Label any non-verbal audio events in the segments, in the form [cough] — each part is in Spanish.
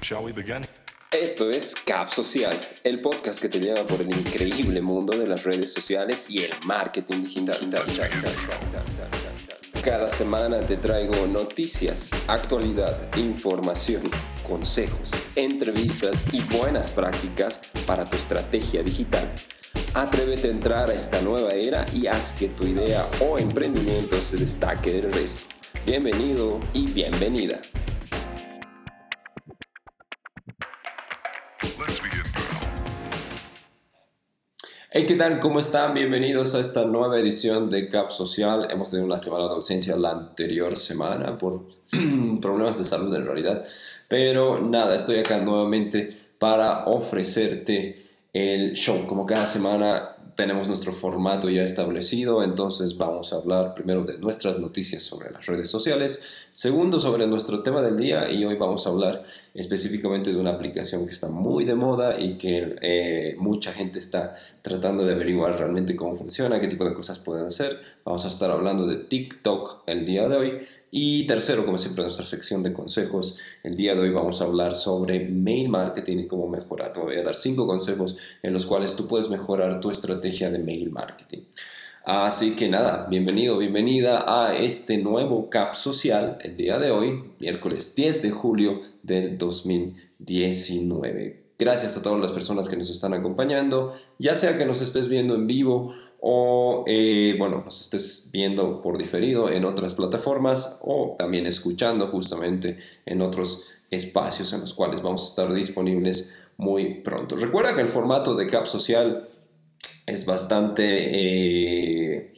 Shall we begin? Esto es Cap Social, el podcast que te lleva por el increíble mundo de las redes sociales y el marketing digital. Cada semana te traigo noticias, actualidad, información, consejos, entrevistas y buenas prácticas para tu estrategia digital. Atrévete a entrar a esta nueva era y haz que tu idea o emprendimiento se destaque del resto. Bienvenido y bienvenida. Hey, ¿qué tal? ¿Cómo están? Bienvenidos a esta nueva edición de Cap Social. Hemos tenido una semana de ausencia la anterior semana por [clears throat] problemas de salud en realidad. Pero nada, estoy acá nuevamente para ofrecerte el show. Como cada semana tenemos nuestro formato ya establecido, entonces vamos a hablar primero de nuestras noticias sobre las redes sociales, segundo sobre nuestro tema del día y hoy vamos a hablar específicamente de una aplicación que está muy de moda y que eh, mucha gente está tratando de averiguar realmente cómo funciona, qué tipo de cosas pueden hacer. Vamos a estar hablando de TikTok el día de hoy. Y tercero, como siempre, nuestra sección de consejos. El día de hoy vamos a hablar sobre mail marketing y cómo mejorar. Te voy a dar cinco consejos en los cuales tú puedes mejorar tu estrategia de mail marketing. Así que nada, bienvenido, bienvenida a este nuevo CAP social el día de hoy, miércoles 10 de julio del 2019. Gracias a todas las personas que nos están acompañando, ya sea que nos estés viendo en vivo o, eh, bueno, nos estés viendo por diferido en otras plataformas o también escuchando justamente en otros espacios en los cuales vamos a estar disponibles muy pronto. Recuerda que el formato de CAP social es bastante... eh,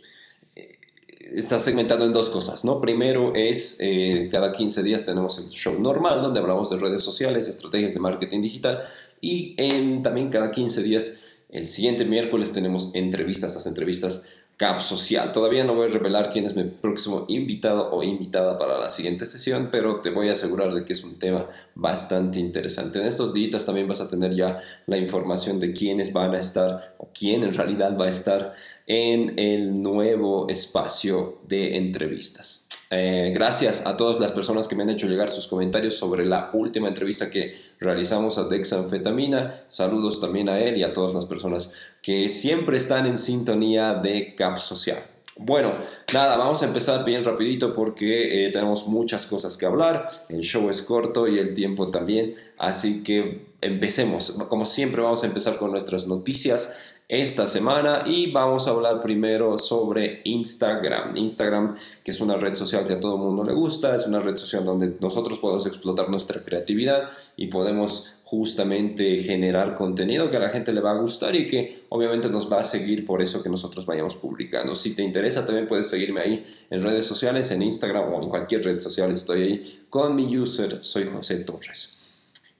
está segmentado en dos cosas, ¿no? Primero es, eh, cada 15 días tenemos el show normal, donde hablamos de redes sociales, estrategias de marketing digital, y en, también cada 15 días, el siguiente miércoles tenemos entrevistas, las entrevistas Cap Social. Todavía no voy a revelar quién es mi próximo invitado o invitada para la siguiente sesión, pero te voy a asegurar de que es un tema bastante interesante. En estos días también vas a tener ya la información de quiénes van a estar o quién en realidad va a estar en el nuevo espacio de entrevistas. Eh, gracias a todas las personas que me han hecho llegar sus comentarios sobre la última entrevista que realizamos a Dexanfetamina. Saludos también a él y a todas las personas que siempre están en sintonía de Cap Social. Bueno, nada, vamos a empezar bien rapidito porque eh, tenemos muchas cosas que hablar. El show es corto y el tiempo también. Así que empecemos. Como siempre vamos a empezar con nuestras noticias esta semana y vamos a hablar primero sobre Instagram. Instagram, que es una red social que a todo el mundo le gusta, es una red social donde nosotros podemos explotar nuestra creatividad y podemos justamente generar contenido que a la gente le va a gustar y que obviamente nos va a seguir por eso que nosotros vayamos publicando. Si te interesa también puedes seguirme ahí en redes sociales, en Instagram o en cualquier red social estoy ahí con mi user, soy José Torres.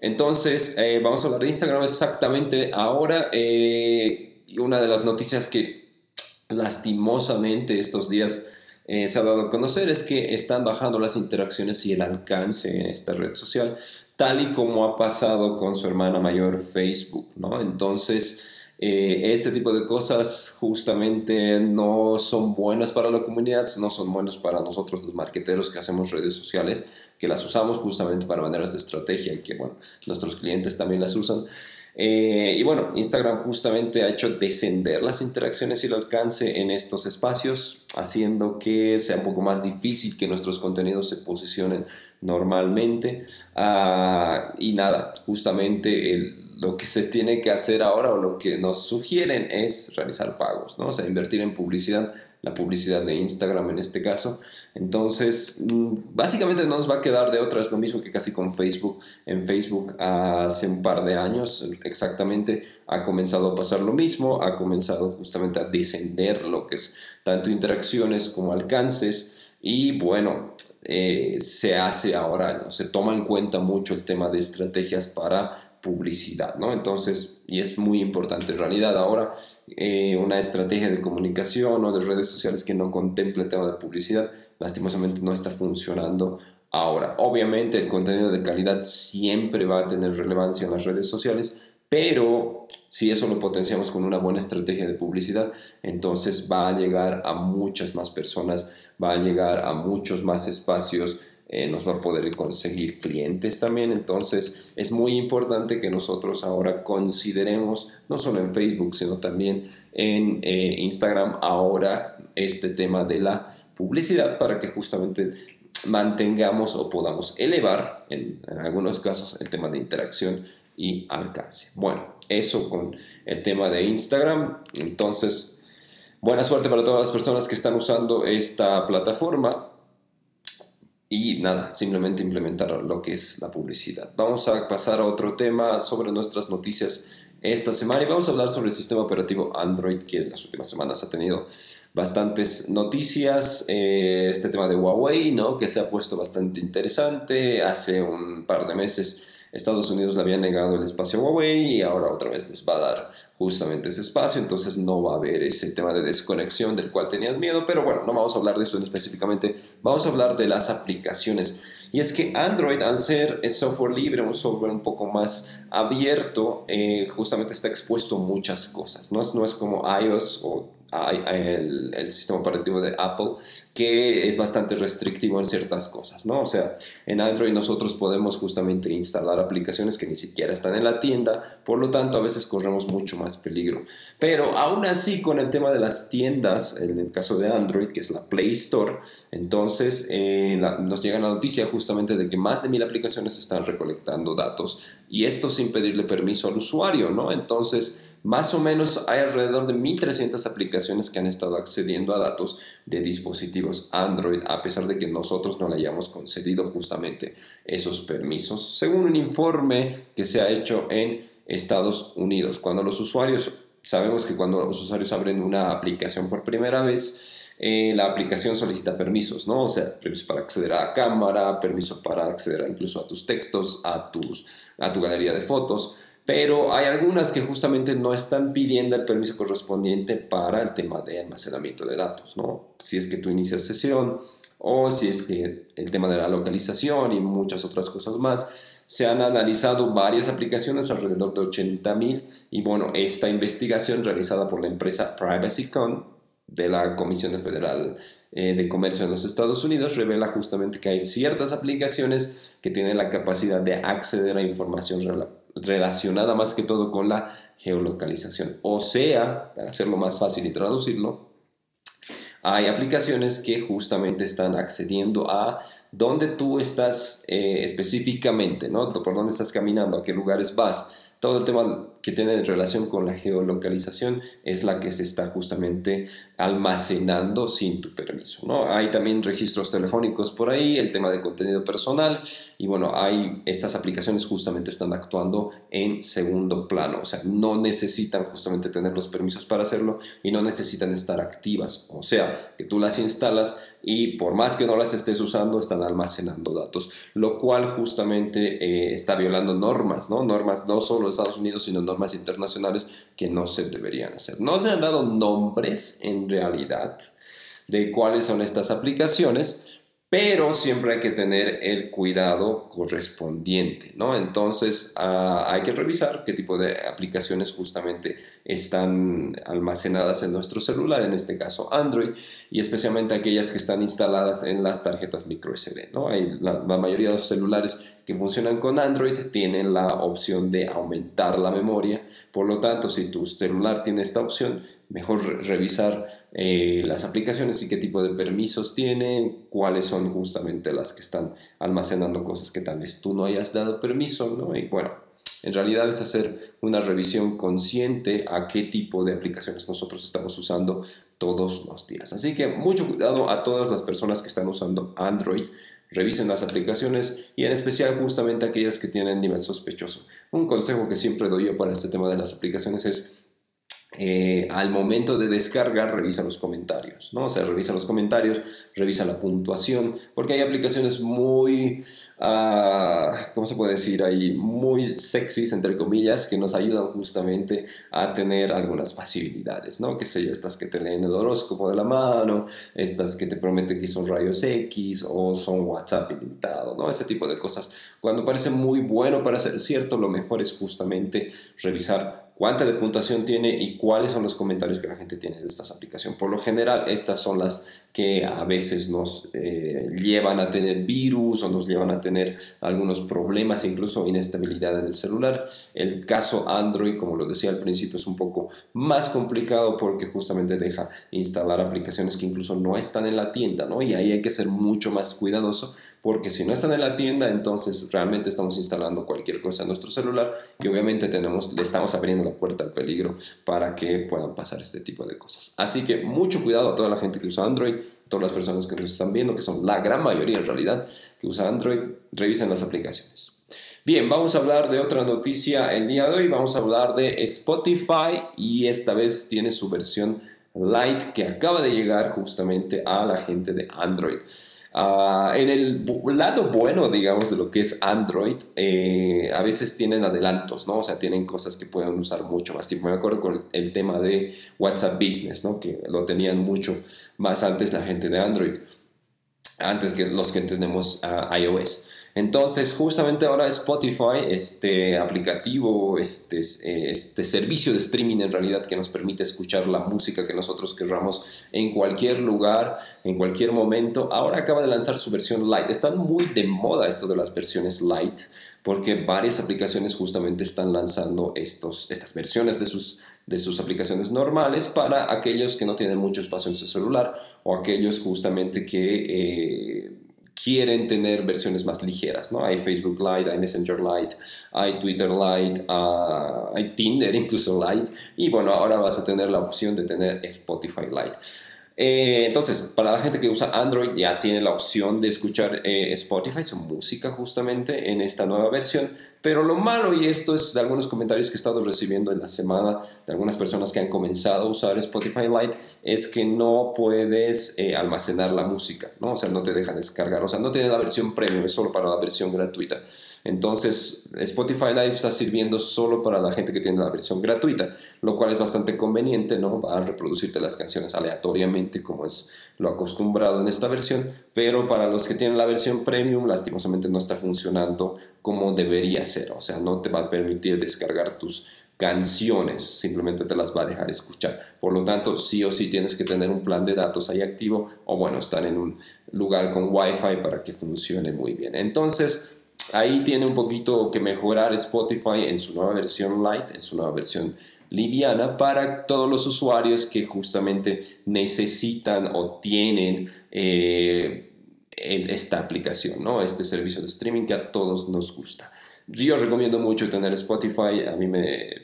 Entonces, eh, vamos a hablar de Instagram exactamente ahora. Eh, una de las noticias que lastimosamente estos días eh, se ha dado a conocer es que están bajando las interacciones y el alcance en esta red social, tal y como ha pasado con su hermana mayor Facebook, ¿no? Entonces, eh, este tipo de cosas justamente no son buenas para la comunidad, no son buenas para nosotros los marqueteros que hacemos redes sociales, que las usamos justamente para maneras de estrategia y que, bueno, nuestros clientes también las usan. Eh, y bueno, Instagram justamente ha hecho descender las interacciones y el alcance en estos espacios, haciendo que sea un poco más difícil que nuestros contenidos se posicionen normalmente. Ah, y nada, justamente lo que se tiene que hacer ahora o lo que nos sugieren es realizar pagos, ¿no? O sea, invertir en publicidad la publicidad de Instagram en este caso. Entonces, mm, básicamente no nos va a quedar de otra, es lo mismo que casi con Facebook. En Facebook hace un par de años exactamente ha comenzado a pasar lo mismo, ha comenzado justamente a descender lo que es tanto interacciones como alcances y bueno, eh, se hace ahora, se toma en cuenta mucho el tema de estrategias para publicidad, ¿no? Entonces, y es muy importante en realidad ahora eh, una estrategia de comunicación o de redes sociales que no contemple el tema de publicidad, lastimosamente no está funcionando ahora. Obviamente el contenido de calidad siempre va a tener relevancia en las redes sociales, pero si eso lo potenciamos con una buena estrategia de publicidad, entonces va a llegar a muchas más personas, va a llegar a muchos más espacios eh, nos va a poder conseguir clientes también. Entonces es muy importante que nosotros ahora consideremos, no solo en Facebook, sino también en eh, Instagram, ahora este tema de la publicidad para que justamente mantengamos o podamos elevar en, en algunos casos el tema de interacción y alcance. Bueno, eso con el tema de Instagram. Entonces, buena suerte para todas las personas que están usando esta plataforma. Y nada, simplemente implementar lo que es la publicidad. Vamos a pasar a otro tema sobre nuestras noticias esta semana y vamos a hablar sobre el sistema operativo Android que en las últimas semanas ha tenido bastantes noticias. Eh, este tema de Huawei, ¿no? Que se ha puesto bastante interesante. Hace un par de meses Estados Unidos le había negado el espacio a Huawei y ahora otra vez les va a dar justamente ese espacio, entonces no va a haber ese tema de desconexión del cual tenían miedo, pero bueno, no vamos a hablar de eso específicamente, vamos a hablar de las aplicaciones. Y es que Android, al ser software libre, un software un poco más abierto, eh, justamente está expuesto a muchas cosas, no es, no es como iOS o el, el, sistema operativo de Apple, que es bastante restrictivo en ciertas cosas, ¿no? O sea, en Android nosotros podemos justamente instalar aplicaciones que ni siquiera están en la tienda, por lo tanto a veces corremos mucho más peligro. Pero aún así con el tema de las tiendas, en el caso de Android, que es la Play Store, entonces eh, nos llega la noticia justamente de que más de mil aplicaciones están recolectando datos y esto sin pedirle permiso al usuario, ¿no? Entonces, más o menos hay alrededor de 1.300 aplicaciones que han estado accediendo a datos de dispositivos Android, a pesar de que nosotros no le hayamos concedido justamente esos permisos, según un informe que se ha hecho en Estados Unidos. Cuando los usuarios, sabemos que cuando los usuarios abren una aplicación por primera vez, eh, la aplicación solicita permisos, ¿no? O sea, permiso para acceder a la cámara, permiso para acceder incluso a tus textos, a, tus, a tu galería de fotos pero hay algunas que justamente no están pidiendo el permiso correspondiente para el tema de almacenamiento de datos, ¿no? Si es que tú inicias sesión o si es que el tema de la localización y muchas otras cosas más. Se han analizado varias aplicaciones, alrededor de 80.000, y bueno, esta investigación realizada por la empresa PrivacyCon de la Comisión Federal eh, de Comercio de los Estados Unidos revela justamente que hay ciertas aplicaciones que tienen la capacidad de acceder a información relacionada más que todo con la geolocalización. O sea, para hacerlo más fácil y traducirlo, hay aplicaciones que justamente están accediendo a dónde tú estás eh, específicamente, ¿no? Por dónde estás caminando, a qué lugares vas todo el tema que tiene relación con la geolocalización es la que se está justamente almacenando sin tu permiso. ¿no? Hay también registros telefónicos por ahí, el tema de contenido personal y bueno, hay estas aplicaciones justamente están actuando en segundo plano, o sea, no necesitan justamente tener los permisos para hacerlo y no necesitan estar activas, o sea, que tú las instalas y por más que no las estés usando, están almacenando datos, lo cual justamente eh, está violando normas, ¿no? Normas no solo de Estados Unidos, sino normas internacionales que no se deberían hacer. No se han dado nombres en realidad de cuáles son estas aplicaciones, pero siempre hay que tener el cuidado correspondiente, ¿no? Entonces ah, hay que revisar qué tipo de aplicaciones justamente están almacenadas en nuestro celular, en este caso Android, y especialmente aquellas que están instaladas en las tarjetas micro SD, ¿no? La mayoría de los celulares que funcionan con Android tienen la opción de aumentar la memoria. Por lo tanto, si tu celular tiene esta opción, mejor revisar eh, las aplicaciones y qué tipo de permisos tienen, cuáles son justamente las que están almacenando cosas que tal vez tú no hayas dado permiso, ¿no? Y bueno, en realidad es hacer una revisión consciente a qué tipo de aplicaciones nosotros estamos usando todos los días. Así que mucho cuidado a todas las personas que están usando Android revisen las aplicaciones y en especial justamente aquellas que tienen nivel sospechoso. Un consejo que siempre doy yo para este tema de las aplicaciones es eh, al momento de descargar, revisa los comentarios, ¿no? O sea, revisa los comentarios, revisa la puntuación, porque hay aplicaciones muy, uh, ¿cómo se puede decir ahí? Muy sexys, entre comillas, que nos ayudan justamente a tener algunas facilidades, ¿no? Que sé yo, estas que te leen el horóscopo de la mano, estas que te prometen que son rayos X o son WhatsApp ilimitado, ¿no? Ese tipo de cosas. Cuando parece muy bueno para ser cierto, lo mejor es justamente revisar cuánta de puntuación tiene y cuáles son los comentarios que la gente tiene de estas aplicaciones. Por lo general, estas son las que a veces nos eh, llevan a tener virus o nos llevan a tener algunos problemas, incluso inestabilidad en el celular. El caso Android, como lo decía al principio, es un poco más complicado porque justamente deja instalar aplicaciones que incluso no están en la tienda, ¿no? Y ahí hay que ser mucho más cuidadoso porque si no están en la tienda, entonces realmente estamos instalando cualquier cosa en nuestro celular y obviamente tenemos, le estamos abriendo la puerta al peligro para que puedan pasar este tipo de cosas. Así que mucho cuidado a toda la gente que usa Android, todas las personas que nos están viendo, que son la gran mayoría en realidad, que usa Android, revisen las aplicaciones. Bien, vamos a hablar de otra noticia el día de hoy, vamos a hablar de Spotify y esta vez tiene su versión Lite que acaba de llegar justamente a la gente de Android. Ah, en el lado bueno, digamos, de lo que es Android, eh, a veces tienen adelantos, ¿no? O sea, tienen cosas que pueden usar mucho más tiempo. Me acuerdo con el tema de WhatsApp Business, ¿no? Que lo tenían mucho más antes la gente de Android, antes que los que tenemos iOS. Entonces, justamente ahora Spotify, este aplicativo, este, este servicio de streaming en realidad que nos permite escuchar la música que nosotros querramos en cualquier lugar, en cualquier momento, ahora acaba de lanzar su versión light. Están muy de moda esto de las versiones light, porque varias aplicaciones justamente están lanzando estos, estas versiones de sus, de sus aplicaciones normales para aquellos que no tienen mucho espacio en su celular o aquellos justamente que... Eh, quieren tener versiones más ligeras, ¿no? Hay Facebook Lite, hay Messenger Lite, hay Twitter Lite, ah, hay Tinder [laughs] incluso Lite, y bueno, ahora vas a tener la opción de tener Spotify Lite. Eh, entonces, para la gente que usa Android ya tiene la opción de escuchar eh, Spotify, su música justamente en esta nueva versión, pero lo malo, y esto es de algunos comentarios que he estado recibiendo en la semana de algunas personas que han comenzado a usar Spotify Lite, es que no puedes eh, almacenar la música, ¿no? O sea, no te dejan descargar, o sea, no tiene la versión premium, es solo para la versión gratuita. Entonces, Spotify Lite está sirviendo solo para la gente que tiene la versión gratuita, lo cual es bastante conveniente, ¿no? Va a reproducirte las canciones aleatoriamente como es lo acostumbrado en esta versión, pero para los que tienen la versión premium, lastimosamente no está funcionando como debería ser, o sea, no te va a permitir descargar tus canciones, simplemente te las va a dejar escuchar. Por lo tanto, sí o sí tienes que tener un plan de datos ahí activo o bueno, estar en un lugar con Wi-Fi para que funcione muy bien. Entonces, ahí tiene un poquito que mejorar Spotify en su nueva versión light, en su nueva versión liviana para todos los usuarios que justamente necesitan o tienen eh, esta aplicación, ¿no? este servicio de streaming que a todos nos gusta. Yo recomiendo mucho tener Spotify, a mí me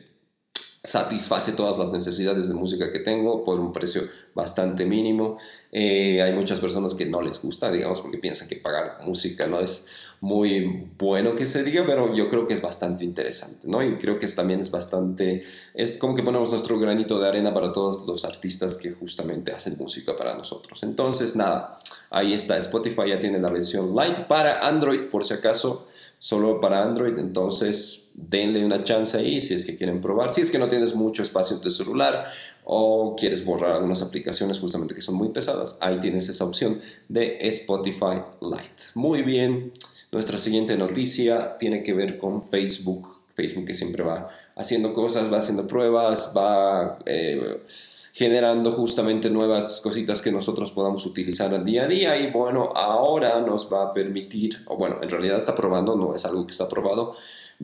satisface todas las necesidades de música que tengo por un precio bastante mínimo. Eh, hay muchas personas que no les gusta, digamos, porque piensan que pagar música no es muy bueno que se diga, pero yo creo que es bastante interesante, ¿no? Y creo que es, también es bastante, es como que ponemos nuestro granito de arena para todos los artistas que justamente hacen música para nosotros. Entonces, nada, ahí está, Spotify ya tiene la versión light para Android, por si acaso, solo para Android, entonces denle una chance ahí si es que quieren probar. Si es que no tienes mucho espacio en tu celular o quieres borrar algunas aplicaciones justamente que son muy pesadas, ahí tienes esa opción de Spotify Lite. Muy bien, nuestra siguiente noticia tiene que ver con Facebook. Facebook que siempre va haciendo cosas, va haciendo pruebas, va... Eh, generando justamente nuevas cositas que nosotros podamos utilizar al día a día y bueno, ahora nos va a permitir, o bueno, en realidad está probando, no es algo que está probado,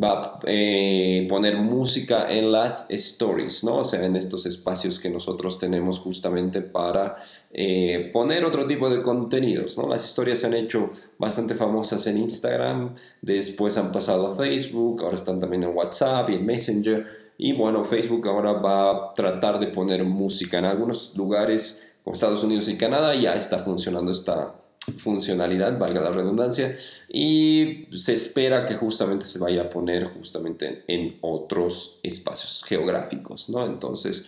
va a eh, poner música en las stories, ¿no? O sea, en estos espacios que nosotros tenemos justamente para eh, poner otro tipo de contenidos, ¿no? Las historias se han hecho bastante famosas en Instagram, después han pasado a Facebook, ahora están también en WhatsApp y en Messenger. Y bueno, Facebook ahora va a tratar de poner música en algunos lugares como Estados Unidos y Canadá, ya está funcionando esta funcionalidad, valga la redundancia, y se espera que justamente se vaya a poner justamente en otros espacios geográficos, ¿no? Entonces,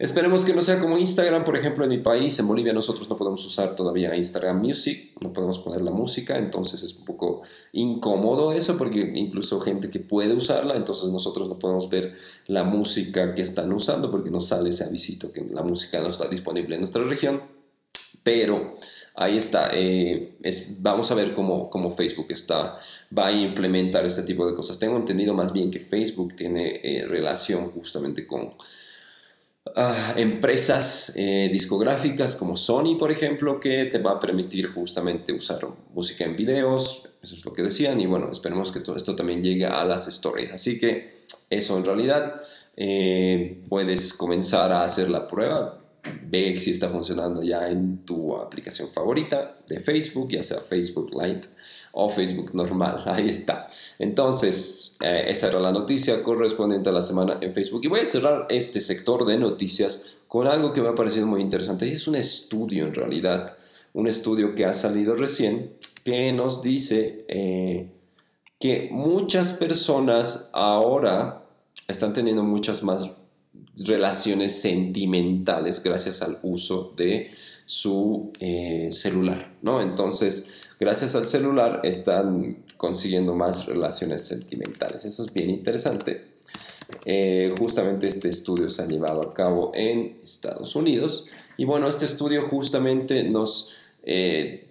Esperemos que no sea como Instagram, por ejemplo, en mi país, en Bolivia nosotros no podemos usar todavía Instagram Music, no podemos poner la música, entonces es un poco incómodo eso porque incluso gente que puede usarla, entonces nosotros no podemos ver la música que están usando porque nos sale ese avisito que la música no está disponible en nuestra región. Pero ahí está, eh, vamos a ver cómo, cómo, Facebook está, va a implementar este tipo de cosas. Tengo entendido más bien que Facebook tiene eh, relación justamente con uh, empresas eh, discográficas como Sony, por ejemplo, que te va a permitir justamente usar música en videos, eso es lo que decían, y bueno, esperemos que todo esto también llegue a las stories. Así que eso en realidad puedes comenzar a hacer la prueba ve si está funcionando ya en tu aplicación favorita de Facebook, ya sea Facebook Lite o Facebook normal. [laughs] Ahí está. Entonces, eh, esa era la noticia correspondiente a la semana en Facebook. Y voy a cerrar este sector de noticias con algo que me ha parecido muy interesante. Y es un estudio en realidad. Un estudio que ha salido recién que nos dice eh, que muchas personas ahora están teniendo muchas más relaciones sentimentales gracias al uso de su eh, celular, ¿no? Entonces, gracias al celular están consiguiendo más relaciones sentimentales. Eso es bien interesante. Eh, justamente este estudio se ha llevado a cabo en Estados Unidos y bueno, este estudio justamente nos eh,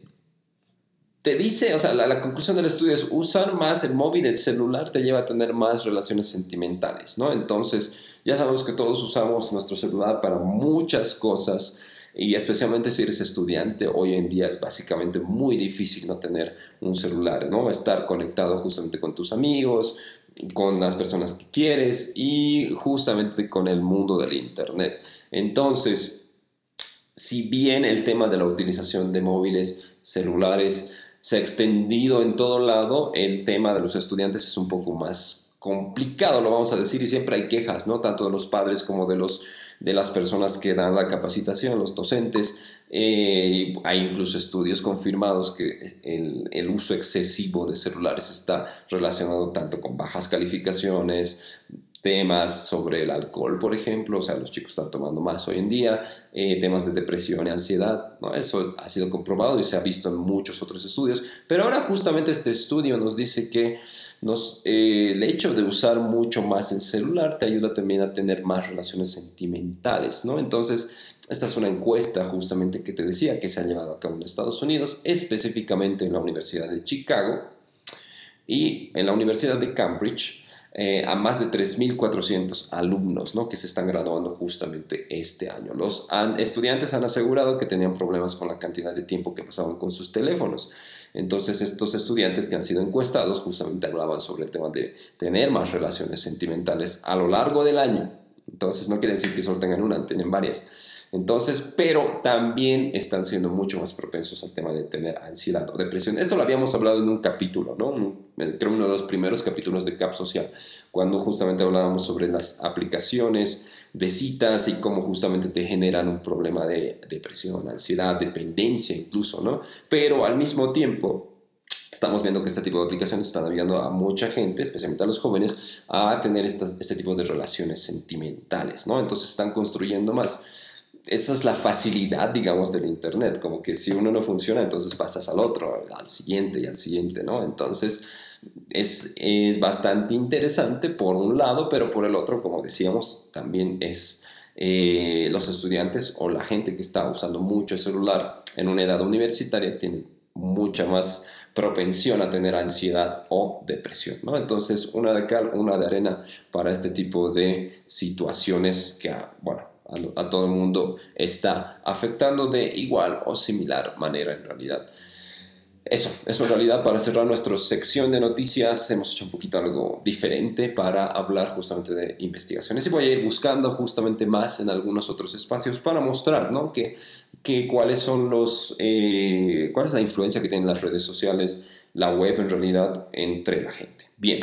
te dice, o sea, la, conclusión del estudio es usar más el móvil, el celular te lleva a tener más relaciones sentimentales, ¿no? Entonces, ya sabemos que todos usamos nuestro celular para muchas cosas y especialmente si eres estudiante, hoy en día es básicamente muy difícil no tener un celular, ¿no? Estar conectado justamente con tus amigos, con las personas que quieres y justamente con el mundo del Internet. Entonces, si bien el tema de la utilización de móviles, celulares, se ha extendido en todo lado, el tema de los estudiantes es un poco más complicado, lo vamos a decir, y siempre hay quejas, ¿no? Tanto de los padres como de, los, de las personas que dan la capacitación, los docentes. Eh, hay incluso estudios confirmados que el, el, uso excesivo de celulares está relacionado tanto con bajas calificaciones, temas sobre el alcohol, por ejemplo, o sea, los chicos están tomando más hoy en día, eh, temas de depresión y ansiedad, ¿no? eso ha sido comprobado y se ha visto en muchos otros estudios, pero ahora justamente este estudio nos dice que eh, el hecho de usar mucho más el celular te ayuda también a tener más relaciones sentimentales, ¿no? Entonces, esta es una encuesta justamente que te decía que se ha llevado a cabo en Estados Unidos, específicamente en la Universidad de Chicago y en la Universidad de Cambridge, eh, a más de 3.400 alumnos ¿no? que se están graduando justamente este año. Los estudiantes han asegurado que tenían problemas con la cantidad de tiempo que pasaban con sus teléfonos. Entonces estos estudiantes que han sido encuestados justamente hablaban sobre el tema de tener más relaciones sentimentales a lo largo del año. Entonces no quiere decir que solo tengan una, tienen varias. Entonces, pero también están siendo mucho más propensos al tema de tener ansiedad o depresión. Esto lo habíamos hablado en un capítulo, ¿no? Creo uno de los primeros capítulos de CAP Social, cuando justamente hablábamos sobre las aplicaciones de citas y cómo justamente te generan un problema de depresión, ansiedad, dependencia incluso, ¿no? Pero al mismo tiempo, Estamos viendo que este tipo de aplicaciones están ayudando a mucha gente, especialmente a los jóvenes, a tener este tipo de relaciones sentimentales, ¿no? Entonces están construyendo más esa es la facilidad, digamos, del Internet, como que si uno no funciona, entonces pasas al otro, al siguiente y al siguiente, ¿no? Entonces es, es bastante interesante por un lado, pero por el otro, como decíamos, también es eh, los estudiantes o la gente que está usando mucho el celular en una edad universitaria tiene mucha más propensión a tener ansiedad o depresión, ¿no? Entonces, una de cal, una de arena para este tipo de situaciones que, bueno, a, todo el mundo está afectando de igual o similar manera en realidad. Eso, eso en realidad para cerrar nuestra sección de noticias hemos hecho un poquito algo diferente para hablar justamente de investigaciones y voy a ir buscando justamente más en algunos otros espacios para mostrar ¿no? que, que cuáles son los, eh, cuál es la influencia que tienen las redes sociales, la web en realidad entre la gente. Bien,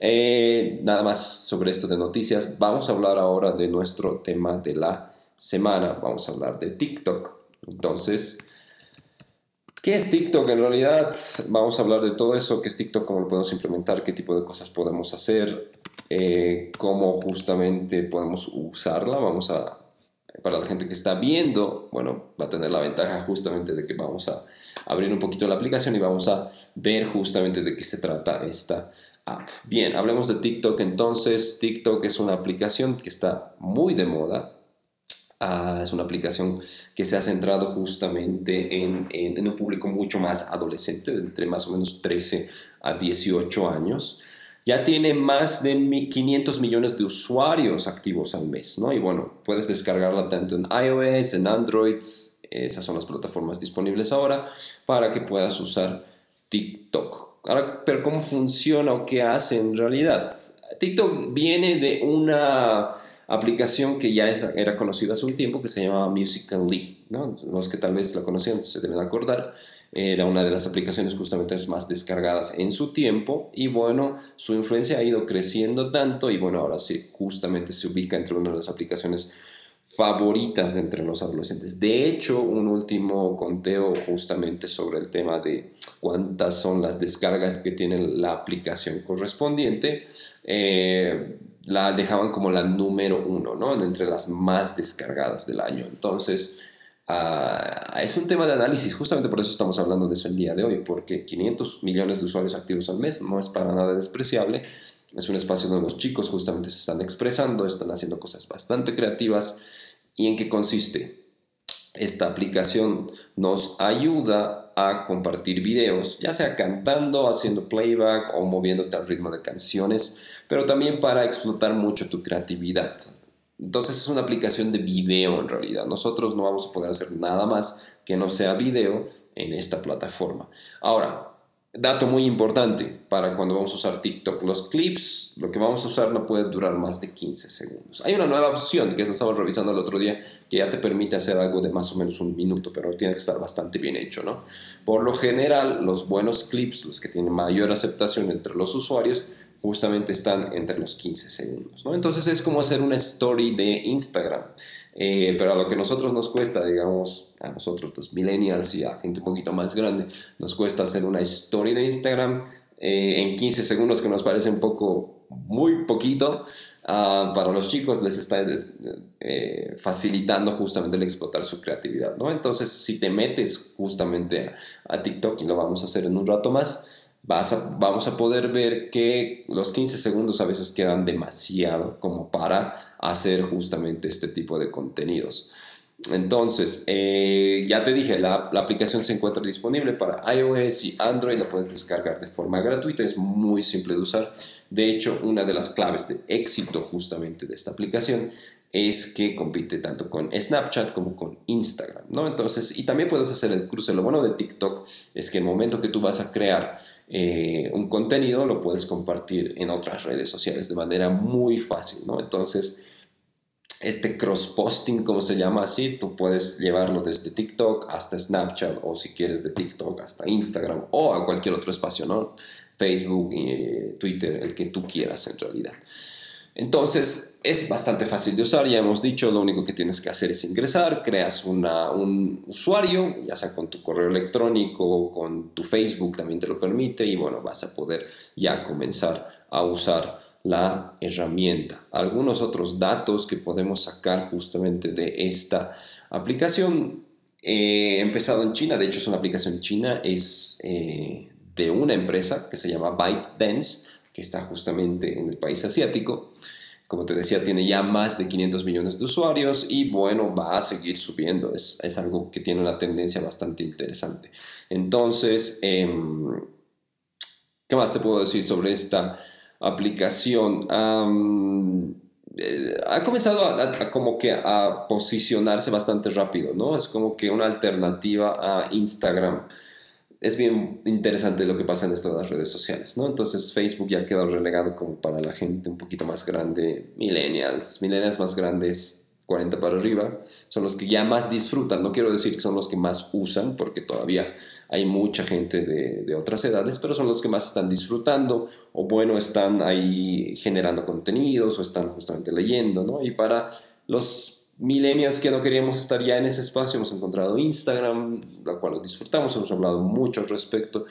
eh, nada más sobre esto de noticias. Vamos a hablar ahora de nuestro tema de la semana. Vamos a hablar de TikTok. Entonces, ¿qué es TikTok? En realidad, vamos a hablar de todo eso. ¿Qué es TikTok? ¿Cómo lo podemos implementar? ¿Qué tipo de cosas podemos hacer? Eh, ¿Cómo justamente podemos usarla? Vamos a para la gente que está viendo, bueno, va a tener la ventaja justamente de que vamos a abrir un poquito la aplicación y vamos a ver justamente de qué se trata esta Bien, hablemos de TikTok entonces. TikTok es una aplicación que está muy de moda. Ah, es una aplicación que se ha centrado justamente en, en, un público mucho más adolescente, entre más o menos 13 a 18 años. Ya tiene más de 500 millones de usuarios activos al mes, ¿no? Y bueno, puedes descargarla tanto en iOS, en Android, esas son las plataformas disponibles ahora, para que puedas usar TikTok. Ahora, pero ¿cómo funciona o qué hace en realidad? TikTok viene de una aplicación que ya era conocida hace un tiempo que se llamaba Musical.ly. ¿no? Los que tal vez la conocían se deben acordar. Era una de las aplicaciones justamente más descargadas en su tiempo y bueno, su influencia ha ido creciendo tanto y bueno, ahora sí, justamente se ubica entre una de las aplicaciones favoritas de entre los adolescentes. De hecho, un último conteo justamente sobre el tema de cuántas son las descargas que tiene la aplicación correspondiente. Eh, la dejaban como la número uno, ¿no? Entre las más descargadas del año. Entonces, ah, es un tema de análisis, justamente por eso estamos hablando de eso el día de hoy, porque 500 millones de usuarios activos al mes no es para nada despreciable. Es un espacio donde los chicos justamente se están expresando, están haciendo cosas bastante creativas. ¿Y en qué consiste? Esta aplicación nos ayuda a compartir videos, ya sea cantando, haciendo playback o moviéndote al ritmo de canciones, pero también para explotar mucho tu creatividad. Entonces es una aplicación de video en realidad. Nosotros no vamos a poder hacer nada más que no sea video en esta plataforma. Ahora, Dato muy importante para cuando vamos a usar TikTok. Los clips, lo que vamos a usar no puede durar más de 15 segundos. Hay una nueva opción que estamos revisando el otro día que ya te permite hacer algo de más o menos un minuto, pero tiene que estar bastante bien hecho, ¿no? Por lo general, los buenos clips, los que tienen mayor aceptación entre los usuarios, justamente están entre los 15 segundos, ¿no? Entonces es como hacer una story de Instagram. Eh, pero a lo que a nosotros nos cuesta, digamos, a nosotros los millennials y a gente un poquito más grande, nos cuesta hacer una story de Instagram eh, en 15 segundos que nos parece un poco, muy poquito, uh, para los chicos les está eh, facilitando justamente el explotar su creatividad, ¿no? Entonces, si te metes justamente a, a TikTok, y lo vamos a hacer en un rato más, vamos a poder ver que los 15 segundos a veces quedan demasiado como para hacer justamente este tipo de contenidos. Entonces, eh, ya te dije, la, la, aplicación se encuentra disponible para iOS y Android, la puedes descargar de forma gratuita, es muy simple de usar. De hecho, una de las claves de éxito justamente de esta aplicación es que compite tanto con Snapchat como con Instagram, ¿no? Entonces, y también puedes hacer el cruce. Lo bueno de TikTok es que el momento que tú vas a crear eh, un contenido, lo puedes compartir en otras redes sociales de manera muy fácil, ¿no? Entonces, este cross-posting, como se llama así, tú puedes llevarlo desde TikTok hasta Snapchat o si quieres de TikTok hasta Instagram o a cualquier otro espacio, ¿no? Facebook, eh, Twitter, el que tú quieras en realidad. Entonces, es bastante fácil de usar, ya hemos dicho, lo único que tienes que hacer es ingresar, creas un usuario, ya sea con tu correo electrónico o con tu Facebook, también te lo permite, y bueno, vas a poder ya comenzar a usar la herramienta. Algunos otros datos que podemos sacar justamente de esta aplicación, he empezado en China, de hecho es una aplicación china, es eh, de una empresa que se llama ByteDance, que está justamente en el país asiático. Como te decía, tiene ya más de 500 millones de usuarios y bueno, va a seguir subiendo. Es, algo que tiene una tendencia bastante interesante. Entonces, em, ¿qué más te puedo decir sobre esta aplicación? Eh, ha comenzado a, como que a posicionarse bastante rápido, ¿no? Es como que una alternativa a Instagram es bien interesante lo que pasa en estas redes sociales, ¿no? Entonces Facebook ya ha quedado relegado como para la gente un poquito más grande, millennials, millennials más grandes, 40 para arriba, son los que ya más disfrutan, no quiero decir que son los que más usan, porque todavía hay mucha gente de, de otras edades, pero son los que más están disfrutando, o bueno, están ahí generando contenidos, o están justamente leyendo, ¿no? Y para los millennials que no queríamos estar ya en ese espacio, hemos encontrado Instagram, la cual disfrutamos, hemos hablado mucho al respecto.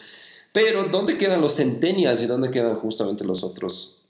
Pero, ¿dónde quedan los centennials y dónde quedan justamente los otros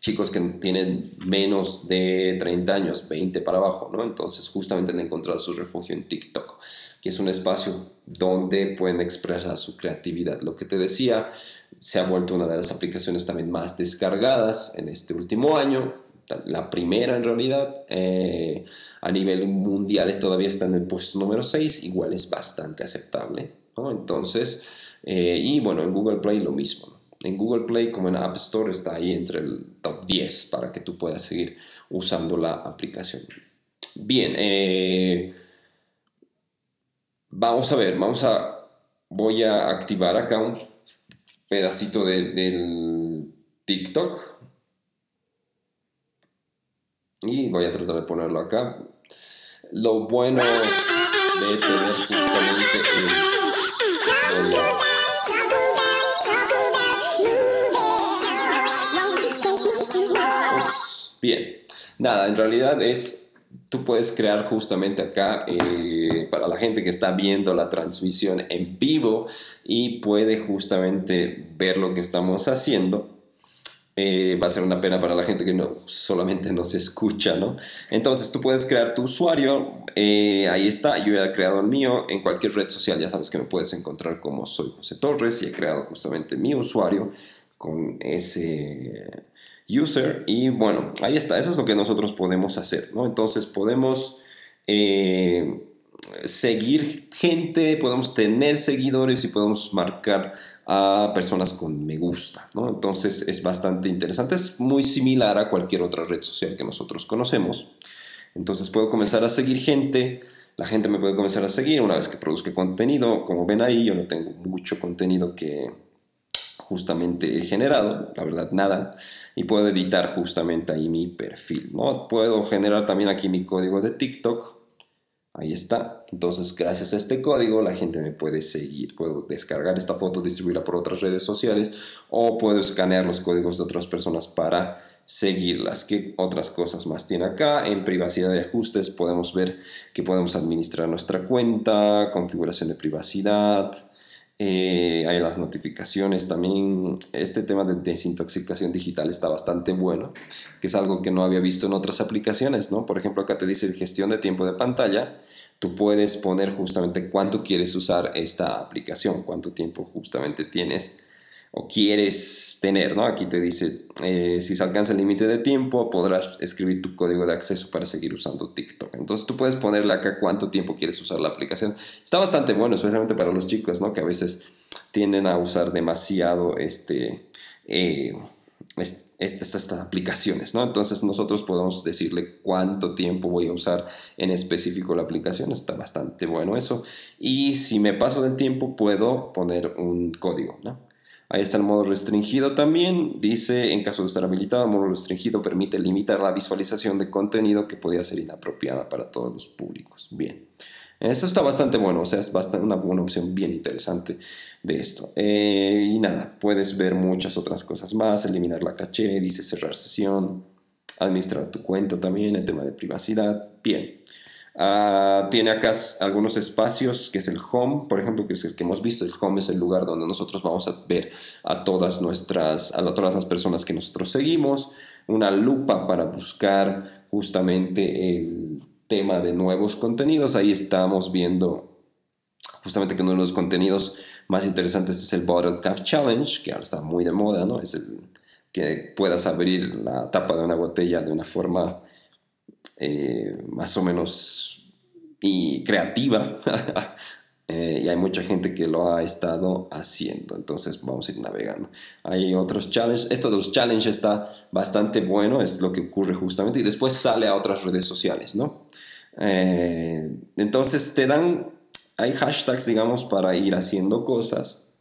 chicos que tienen menos de 30 años, 20 para abajo, ¿no? Entonces, justamente han encontrado su refugio en TikTok, que es un espacio donde pueden expresar su creatividad. Lo que te decía, se ha vuelto una de las aplicaciones también más descargadas en este último año la primera en realidad. Eh, a nivel mundial todavía está en el puesto número 6, igual es bastante aceptable. Entonces, eh, y bueno, en Google Play lo mismo. En Google Play como en App Store está ahí entre el top 10 para que tú puedas seguir usando la aplicación. Bien, eh, vamos a ver, vamos a, voy a activar acá un pedacito del TikTok y voy a tratar de ponerlo acá. Lo bueno de tener justamente Bien, nada, en realidad es, tú puedes crear justamente acá eh, para la gente que está viendo la transmisión en vivo y puede justamente ver lo que estamos haciendo. Eh, va a ser una pena para la gente que no solamente nos escucha, ¿no? Entonces tú puedes crear tu usuario, eh, ahí está, yo ya he creado el mío en cualquier red social, ya sabes que me puedes encontrar como soy José Torres y he creado justamente mi usuario con ese user y bueno, ahí está, eso es lo que nosotros podemos hacer, ¿no? Entonces podemos eh, seguir gente, podemos tener seguidores y podemos marcar a personas con me gusta, ¿no? Entonces es bastante interesante, es muy similar a cualquier otra red social que nosotros conocemos. Entonces puedo comenzar a seguir gente, la gente me puede comenzar a seguir una vez que produzca contenido, como ven ahí yo no tengo mucho contenido que, justamente he generado, la verdad nada, y puedo editar justamente ahí mi perfil, ¿no? Puedo generar también aquí mi código de TikTok, ahí está, entonces gracias a este código la gente me puede seguir, puedo descargar esta foto, distribuirla por otras redes sociales o puedo escanear los códigos de otras personas para seguirlas. ¿Qué otras cosas más tiene acá? En privacidad y ajustes podemos ver que podemos administrar nuestra cuenta, configuración de privacidad, eh, hay las notificaciones también. Este tema de desintoxicación digital está bastante bueno, que es algo que no había visto en otras aplicaciones, ¿no? Por ejemplo, acá te dice gestión de tiempo de pantalla. Tú puedes poner justamente cuánto quieres usar esta aplicación, cuánto tiempo justamente tienes o quieres tener, ¿no? Aquí te dice, eh, si se alcanza el límite de tiempo, podrás escribir tu código de acceso para seguir usando TikTok. Entonces tú puedes ponerle acá cuánto tiempo quieres usar la aplicación. Está bastante bueno, especialmente para los chicos, ¿no? Que a veces tienden a usar demasiado este, eh, estas, aplicaciones, ¿no? Entonces nosotros podemos decirle cuánto tiempo voy a usar en específico la aplicación. Está bastante bueno eso. Y si me paso del tiempo, puedo poner un código, ¿no? Ahí está el modo restringido también. Dice, en caso de estar habilitado, el modo restringido permite limitar la visualización de contenido que podría ser inapropiada para todos los públicos. Bien. Esto está bastante bueno, o sea, es bastante, una, buena opción bien interesante de esto. Eh, y nada, puedes ver muchas otras cosas más, eliminar la caché, dice cerrar sesión, administrar tu cuenta también, el tema de privacidad. Bien. Ah, tiene acá algunos espacios, que es el home, por ejemplo, que es el que hemos visto. El home es el lugar donde nosotros vamos a ver a todas nuestras, a todas las personas que nosotros seguimos. Una lupa para buscar justamente el tema de nuevos contenidos. Ahí estamos viendo justamente que uno de los contenidos más interesantes es el Bottle Cap Challenge, que ahora está muy de moda, ¿no? Es el que puedas abrir la tapa de una botella de una forma eh, más o menos y creativa. [laughs] Eh, y hay mucha gente que lo ha estado haciendo. Entonces vamos a ir navegando. Hay otros challenges. Esto de los challenges está bastante bueno. Es lo que ocurre justamente. Y después sale a otras redes sociales, ¿no? Eh, entonces te dan... Hay hashtags, digamos, para ir haciendo cosas.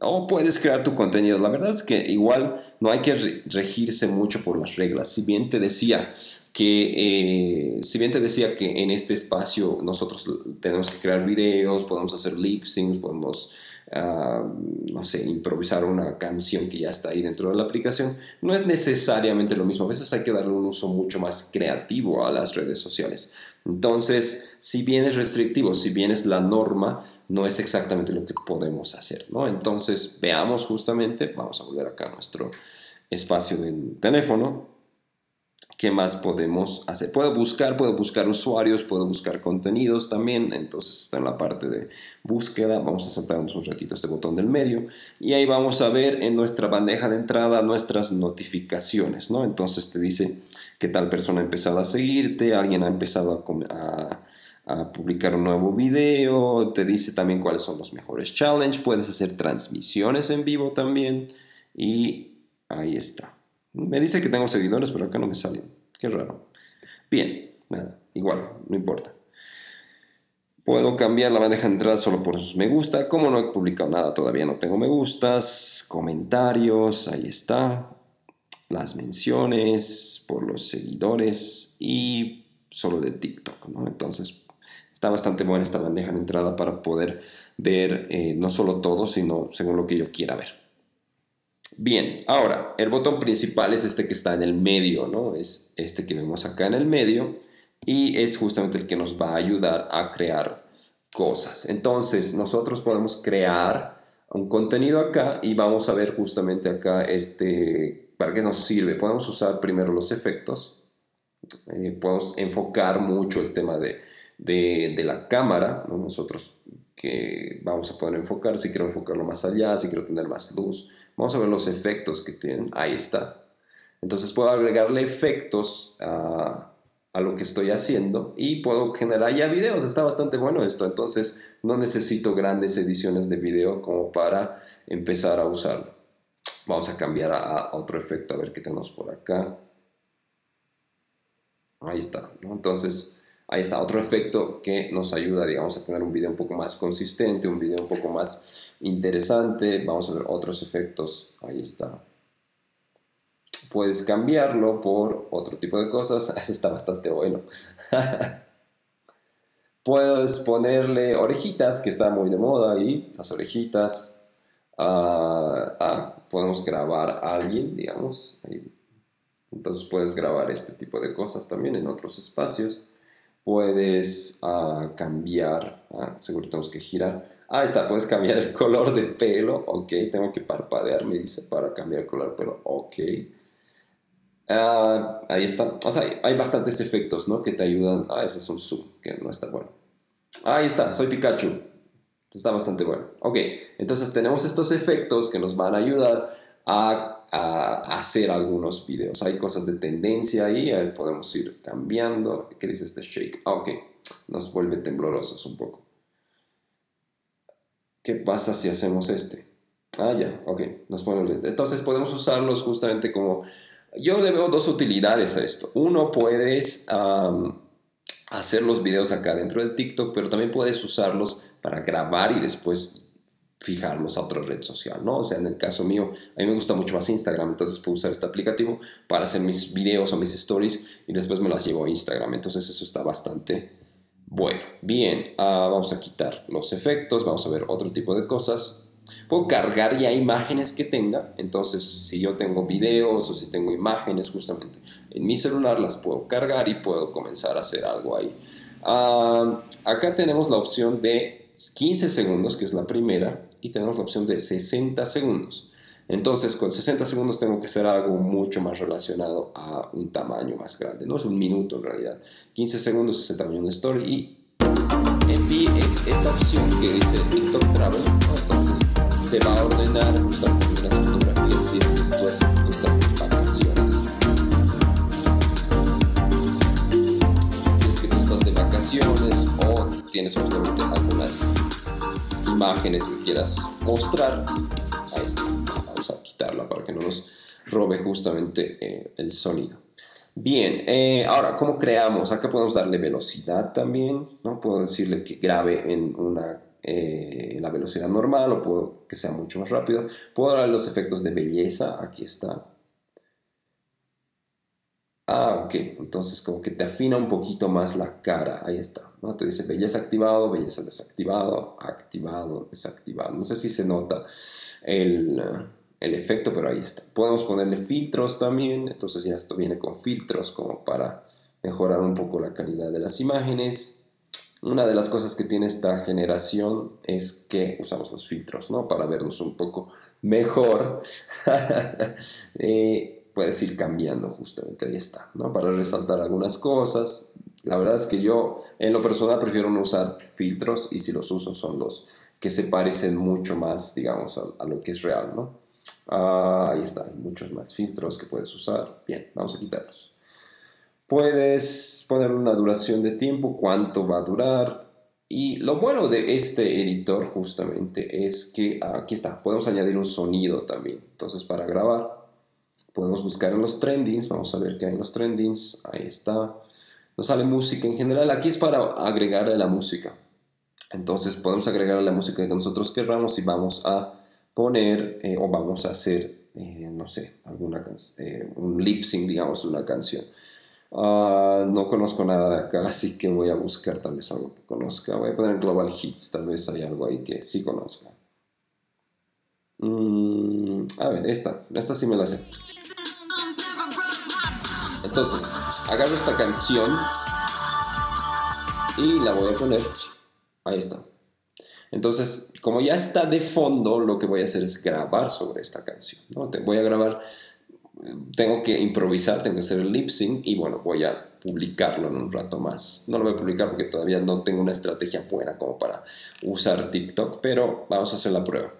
O puedes crear tu contenido. La verdad es que igual no hay que regirse mucho por las reglas. Si bien te decía, que eh, si bien te decía que en este espacio nosotros tenemos que crear videos, podemos hacer lip syncs, podemos, ah, no sé, improvisar una canción que ya está ahí dentro de la aplicación, no es necesariamente lo mismo. A veces hay que darle un uso mucho más creativo a las redes sociales. Entonces, si bien es restrictivo, si bien es la norma, no es exactamente lo que podemos hacer, ¿no? Entonces, veamos justamente, vamos a volver acá a nuestro espacio del teléfono ¿Qué más podemos hacer? Puedo buscar, puedo buscar usuarios, puedo buscar contenidos también. Entonces está en la parte de búsqueda. Vamos a saltarnos un ratito este botón del medio. Y ahí vamos a ver en nuestra bandeja de entrada nuestras notificaciones, ¿no? Entonces te dice que tal persona ha empezado a seguirte, alguien ha empezado a, a publicar un nuevo video, te dice también cuáles son los mejores challenges, puedes hacer transmisiones en vivo también. Y ahí está. Me dice que tengo seguidores, pero acá no me salen. Qué raro. Bien, nada, igual, no importa. Puedo cambiar la bandeja de entrada solo por me gusta. Como no he publicado nada todavía, no tengo me gustas, comentarios, ahí está. Las menciones por los seguidores y solo de TikTok. Entonces, está bastante buena esta bandeja de entrada para poder ver eh, no solo todo, sino según lo que yo quiera ver. Bien, ahora, el botón principal es este que está en el medio, ¿no? Es este que vemos acá en el medio y es justamente el que nos va a ayudar a crear cosas. Entonces, nosotros podemos crear un contenido acá y vamos a ver justamente acá este, para qué nos sirve. Podemos usar primero los efectos, eh, podemos enfocar mucho el tema de, de, la cámara, ¿no? nosotros que vamos a poder enfocar, si quiero enfocarlo más allá, si quiero tener más luz, Vamos a ver los efectos que tienen. Ahí está. Entonces puedo agregarle efectos a, lo que estoy haciendo y puedo generar ya videos. Está bastante bueno esto. Entonces no necesito grandes ediciones de video como para empezar a usarlo. Vamos a cambiar a, otro efecto. A ver qué tenemos por acá. Ahí está. Entonces ahí está otro efecto que nos ayuda, digamos, a tener un video un poco más consistente, un video un poco más interesante. Vamos a ver otros efectos. Ahí está. Puedes cambiarlo por otro tipo de cosas. [laughs] Eso está bastante bueno. [laughs] Puedes ponerle orejitas, que está muy de moda ahí. Las orejitas. Ah, ah, podemos grabar a alguien, digamos. Entonces puedes grabar este tipo de cosas también en otros espacios puedes ah, cambiar, ah, seguro tenemos que girar, ah, está, puedes cambiar el color de pelo, ok, tengo que parpadear, me dice, para cambiar el color de pelo, ok. Ah, ahí está, o sea, hay, bastantes efectos, ¿no? Que te ayudan, ah, ese es un zoom, que no está bueno. Ahí está, soy Pikachu, está bastante bueno. Ok, entonces tenemos estos efectos que nos van a ayudar a a, hacer algunos videos. Hay cosas de tendencia ahí, podemos ir cambiando. ¿Qué dice este shake? Ah, ok, nos vuelve temblorosos un poco. ¿Qué pasa si hacemos este? Ah, ya, ok, nos ponemos... Entonces podemos usarlos justamente como... Yo le veo dos utilidades a esto. Uno, puedes hacer los videos acá dentro del TikTok, pero también puedes usarlos para grabar y después fijarlos a otra red social, ¿no? O sea, en el caso mío, a mí me gusta mucho más Instagram, entonces puedo usar este aplicativo para hacer mis videos o mis stories y después me las llevo a Instagram, entonces eso está bastante bueno. Bien, ah, vamos a quitar los efectos, vamos a ver otro tipo de cosas. Puedo cargar ya imágenes que tenga, entonces si yo tengo videos o si tengo imágenes justamente en mi celular, las puedo cargar y puedo comenzar a hacer algo ahí. Ah, acá tenemos la opción de 15 segundos, que es la primera, y tenemos la opción de 60 segundos. Entonces, con 60 segundos tengo que hacer algo mucho más relacionado a un tamaño más grande. No es un minuto en realidad. 15 segundos es el tamaño de una story y envíe esta opción que dice TikTok Travel. Entonces, te va a ordenar nuestra fotografía si esto es. Si es que tú estás de vacaciones o tienes justamente algunas imágenes que quieras mostrar. Vamos a quitarla para que no nos robe justamente eh, el sonido. Bien, eh, ahora, ¿cómo creamos? Acá podemos darle velocidad también, ¿no? Puedo decirle que grabe en una, eh, la velocidad normal o puedo que sea mucho más rápido. Puedo darle los efectos de belleza, aquí está. Ah, ok, entonces como que te afina un poquito más la cara, ahí está, Te dice belleza activado, belleza desactivado, activado, desactivado. No sé si se nota el, el efecto, pero ahí está. Podemos ponerle filtros también, entonces ya esto viene con filtros como para mejorar un poco la calidad de las imágenes. Una de las cosas que tiene esta generación es que usamos los filtros, ¿no? Para vernos un poco mejor. [laughs] eh, puedes ir cambiando justamente, ahí está, ¿no? Para resaltar algunas cosas. La verdad es que yo en lo personal prefiero no usar filtros y si los uso son los que se parecen mucho más, digamos, a, lo que es real, ¿no? Ah, ahí está, hay muchos más filtros que puedes usar. Bien, vamos a quitarlos. Puedes poner una duración de tiempo, cuánto va a durar. Y lo bueno de este editor justamente es que aquí está, podemos añadir un sonido también. Entonces para grabar podemos buscar en los trendings, vamos a ver qué hay en los trendings, ahí está. Nos sale música en general, aquí es para agregarle la música. Entonces podemos agregar la música que nosotros querramos y vamos a poner eh, o vamos a hacer, eh, no sé, alguna eh, un lip sync, digamos, una canción. Ah, no conozco nada de acá, [laughs] así que voy a buscar tal vez algo que conozca. Voy a poner Global Hits, tal vez hay algo ahí que sí conozca. Mm, a ver, esta, esta sí me la sé. Entonces, agarro esta canción y la voy a poner Ahí está. Entonces, como ya está de fondo, lo que voy a hacer es grabar sobre esta canción. ¿no? Te voy a grabar, tengo que improvisar, tengo que hacer el lip sync y bueno, voy a publicarlo en un rato más. No lo voy a publicar porque todavía no tengo una estrategia buena como para usar TikTok, pero vamos a hacer la prueba.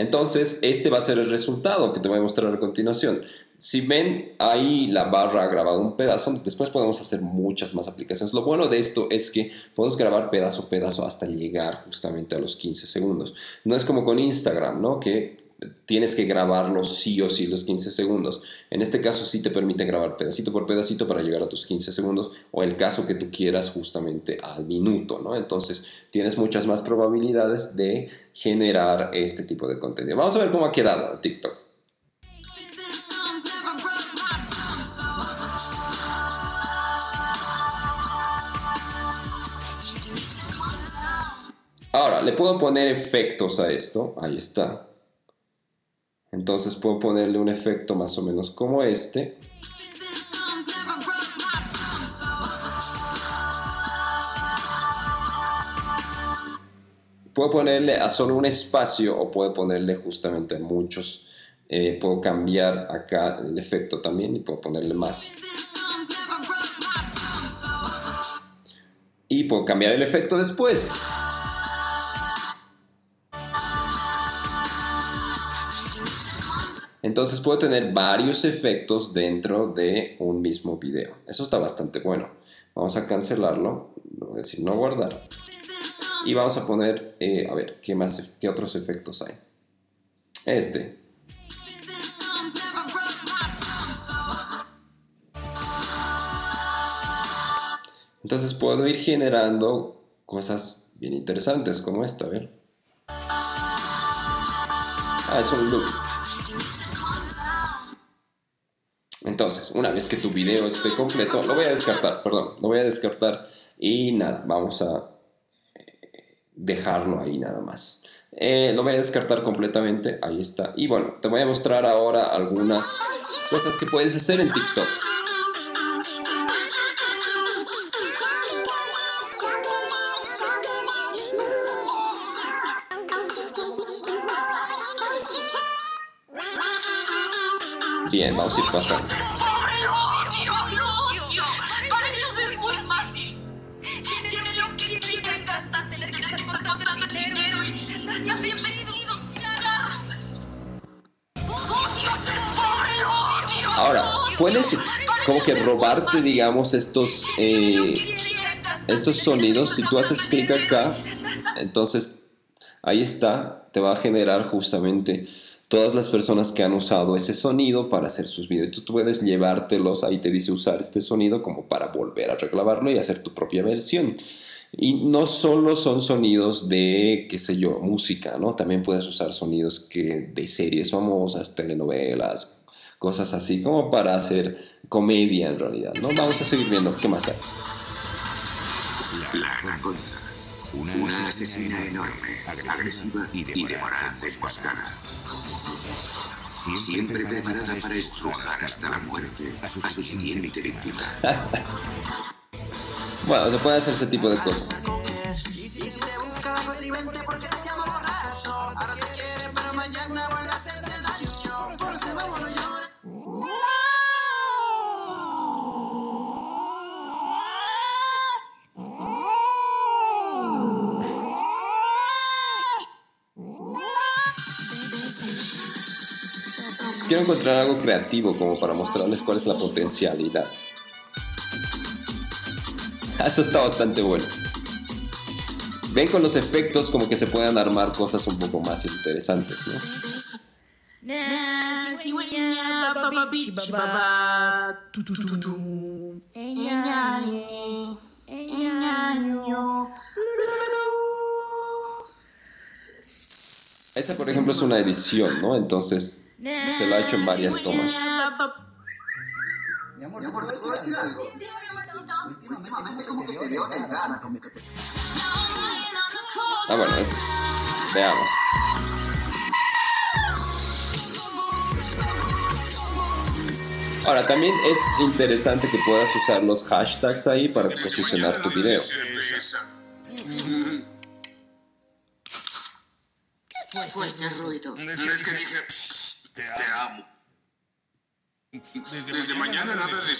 Entonces, este va a ser el resultado que te voy a mostrar a continuación. Si ven, ahí la barra ha grabado un pedazo, después podemos hacer muchas más aplicaciones. Lo bueno de esto es que podemos grabar pedazo a pedazo hasta llegar justamente a los 15 segundos. No es como con Instagram, ¿no? Que tienes que grabarlo sí o sí los 15 segundos. En este caso sí te permite grabar pedacito por pedacito para llegar a tus 15 segundos o el caso que tú quieras justamente al minuto, ¿no? Entonces tienes muchas más probabilidades de generar este tipo de contenido. Vamos a ver cómo ha quedado TikTok. Ahora, le puedo poner efectos a esto. Ahí está. Entonces puedo ponerle un efecto más o menos como este. Puedo ponerle a solo un espacio o puedo ponerle justamente muchos. Eh, puedo cambiar acá el efecto también y puedo ponerle más. Y puedo cambiar el efecto después. Entonces puedo tener varios efectos dentro de un mismo video. Eso está bastante bueno. Vamos a cancelarlo, voy a decir no guardar. Y vamos a poner, eh, a ver, ¿qué, más, ¿qué otros efectos hay? Este. Entonces puedo ir generando cosas bien interesantes como esta, a ver. Ah, es un loop. Entonces, una vez que tu video esté completo, lo voy a descartar, perdón, lo voy a descartar y nada, vamos a eh, dejarlo ahí nada más. Eh, lo voy a descartar completamente, ahí está. Y bueno, te voy a mostrar ahora algunas cosas que puedes hacer en TikTok. Bien, vamos a ir pasando. Ahora, puedes como que robarte, digamos, estos, eh, estos sonidos. Si tú haces clic acá, entonces ahí está, te va a generar justamente todas las personas que han usado ese sonido para hacer sus videos. Tú puedes llevártelos, ahí te dice usar este sonido como para volver a reclamarlo y hacer tu propia versión. Y no solo son sonidos de, qué sé yo, música, ¿no? También puedes usar sonidos que, de series famosas, telenovelas, cosas así, como para hacer comedia en realidad, ¿no? Vamos a seguir viendo qué más hay. La anaconda, una asesina enorme, agresiva y de moraz emboscada siempre preparada para estrujar hasta la muerte a su siguiente víctima. [laughs] Bueno, se puede hacer ese tipo de cosas. Quiero encontrar algo creativo como para mostrarles cuál es la potencialidad. Eso está bastante bueno. Ven con los efectos como que se puedan armar cosas un poco más interesantes, ¿no? Esa, por ejemplo, es una edición, ¿no? Entonces, se lo ha hecho en varias tomas. Mi amor, ¿te puedo decir algo? Últimamente como que te veo delgada, como que te... Ah, bueno, veamos. Ahora, también es interesante que puedas usar los hashtags ahí para posicionar tu video. ¿Qué fue ese ruido? Es que dije... Te amo. Desde, mañana nada de...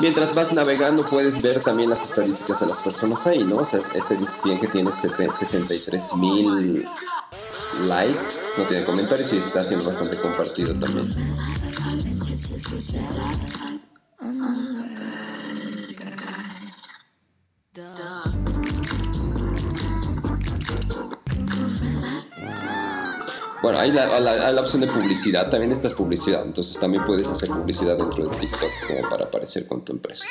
Mientras vas navegando puedes ver también las estadísticas de las personas ahí, ¿no? O sea, este bien que tiene 73 mil likes, no tiene comentarios y está siendo bastante compartido también. Bueno, hay la, opción de publicidad, también esta es publicidad, entonces también puedes hacer publicidad dentro de TikTok para aparecer con tu empresa.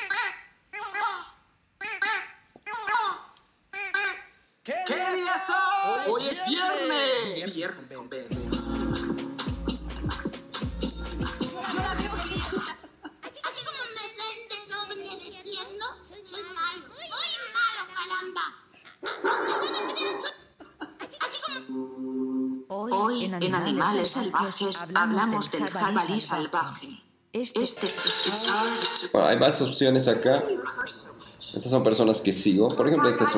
Animales Salvajes hablamos del jabalí salvaje. Este... este bueno, hay más opciones acá. Estas son personas que sigo. Por ejemplo, esta es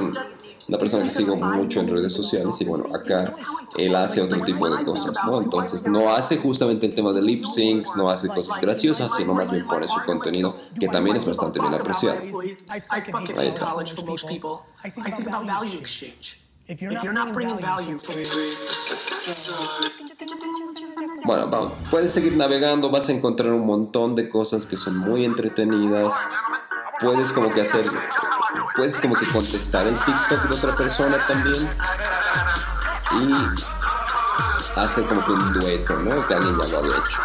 una persona que sigo mucho en redes sociales y bueno, acá él hace otro tipo de cosas, ¿no? Entonces no hace justamente el tema de lip syncs, no hace cosas graciosas, sino más bien pone su contenido que también es bastante bien apreciado. Ahí está. Bueno, vamos. puedes seguir navegando, vas a encontrar un montón de cosas que son muy entretenidas. Puedes como que hacer, puedes como que contestar el TikTok de otra persona también. Y hacer como que un dueto, ¿no? Que alguien ya lo había hecho.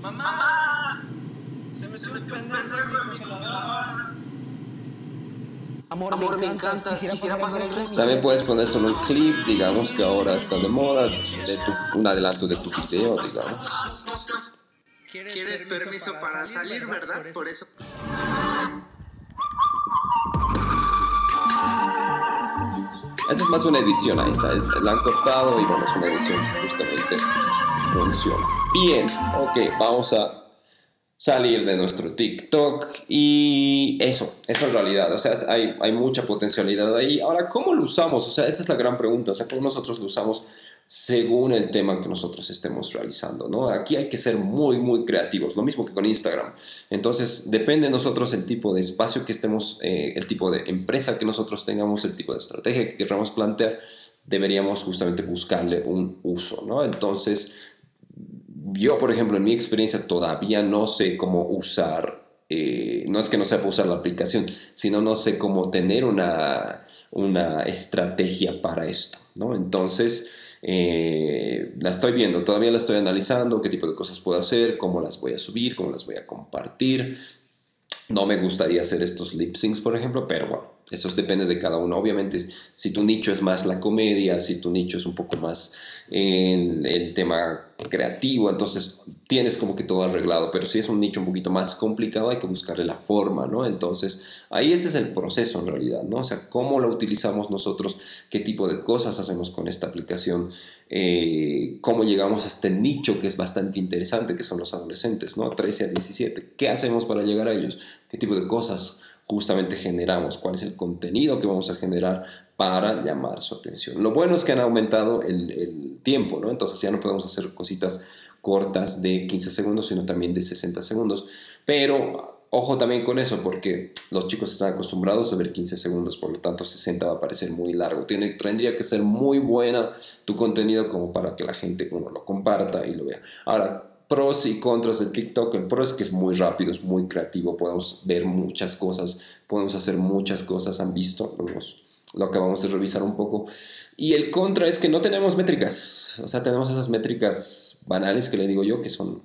Mamá, se me, se me Amor, me encanta, quisiera, pasar el resto. También puedes poner solo un clip, digamos que ahora está de moda, de un adelanto de tu video, digamos. ¿Quieres permiso para salir, verdad? Por eso. Esa es más una edición, ahí está. La han cortado y bueno, es una edición justamente funciona. Bien, ok, vamos a salir de nuestro TikTok y eso, eso en realidad, o sea, hay, hay mucha potencialidad ahí. Ahora, ¿cómo lo usamos? O sea, esa es la gran pregunta, o sea, ¿cómo nosotros lo usamos según el tema que nosotros estemos realizando? ¿no? Aquí hay que ser muy, muy creativos, lo mismo que con Instagram. Entonces, depende de nosotros el tipo de espacio que estemos, eh, el tipo de empresa que nosotros tengamos, el tipo de estrategia que queramos plantear, deberíamos justamente buscarle un uso, ¿no? Entonces, yo, por ejemplo, en mi experiencia todavía no sé cómo usar, eh, no es que no sepa usar la aplicación, sino no sé cómo tener una, una estrategia para esto, ¿no? Entonces, eh, la estoy viendo, todavía la estoy analizando, qué tipo de cosas puedo hacer, cómo las voy a subir, cómo las voy a compartir. No me gustaría hacer estos lip syncs, por ejemplo, pero bueno, eso depende de cada uno. Obviamente, si tu nicho es más la comedia, si tu nicho es un poco más en el tema creativo, entonces tienes como que todo arreglado. Pero si es un nicho un poquito más complicado, hay que buscarle la forma, ¿no? Entonces, ahí ese es el proceso en realidad, ¿no? O sea, cómo lo utilizamos nosotros, qué tipo de cosas hacemos con esta aplicación, eh, cómo llegamos a este nicho que es bastante interesante, que son los adolescentes, ¿no? 13 a 17. ¿Qué hacemos para llegar a ellos? ¿Qué tipo de cosas? Justamente generamos, cuál es el contenido que vamos a generar para llamar su atención. Lo bueno es que han aumentado el, tiempo, ¿no? Entonces ya no podemos hacer cositas cortas de 15 segundos, sino también de 60 segundos. Pero ojo también con eso, porque los chicos están acostumbrados a ver 15 segundos, por lo tanto 60 va a parecer muy largo. Tiene, tendría que ser muy buena tu contenido como para que la gente, uno, lo comparta y lo vea. Ahora, pros y contras del TikTok. El pro es que es muy rápido, es muy creativo, podemos ver muchas cosas, podemos hacer muchas cosas, han visto, lo acabamos de revisar un poco. Y el contra es que no tenemos métricas, o sea, tenemos esas métricas banales que le digo yo, que son